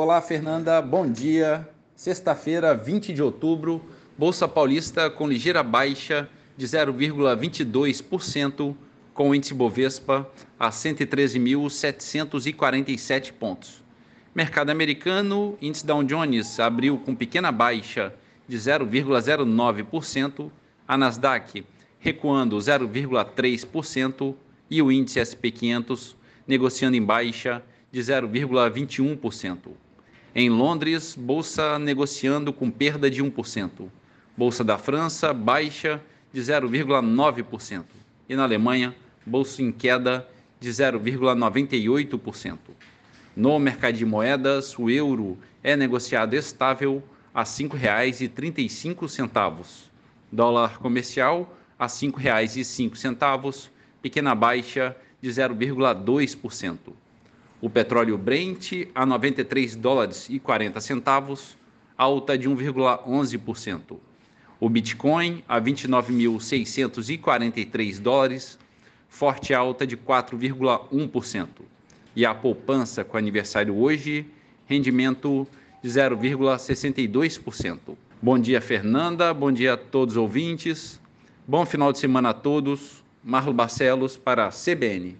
Olá, Fernanda, bom dia. Sexta-feira, 20 de outubro, Bolsa Paulista com ligeira baixa de 0,22%, com o índice Bovespa a 113.747 pontos. Mercado americano, índice Dow Jones abriu com pequena baixa de 0,09%, a Nasdaq recuando 0,3% e o índice SP 500 negociando em baixa de 0,21%. Em Londres, bolsa negociando com perda de 1%. Bolsa da França, baixa de 0,9%. E na Alemanha, bolsa em queda de 0,98%. No mercado de moedas, o euro é negociado estável a R$ 5,35. Dólar comercial a R$ 5,05, pequena baixa de 0,2%. O petróleo Brent a 93 dólares e 40 centavos, alta de 1,11%. O Bitcoin a 29.643 dólares, forte alta de 4,1%. E a poupança com aniversário hoje, rendimento de 0,62%. Bom dia, Fernanda. Bom dia a todos os ouvintes. Bom final de semana a todos. Marlo Barcelos para a CBN.